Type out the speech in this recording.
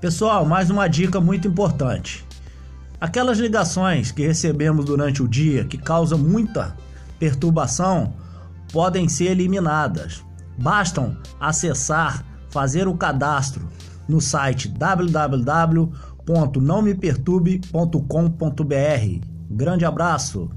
Pessoal, mais uma dica muito importante. Aquelas ligações que recebemos durante o dia que causam muita perturbação podem ser eliminadas. Bastam acessar, fazer o cadastro no site www.nãomeperturbe.com.br. Grande abraço!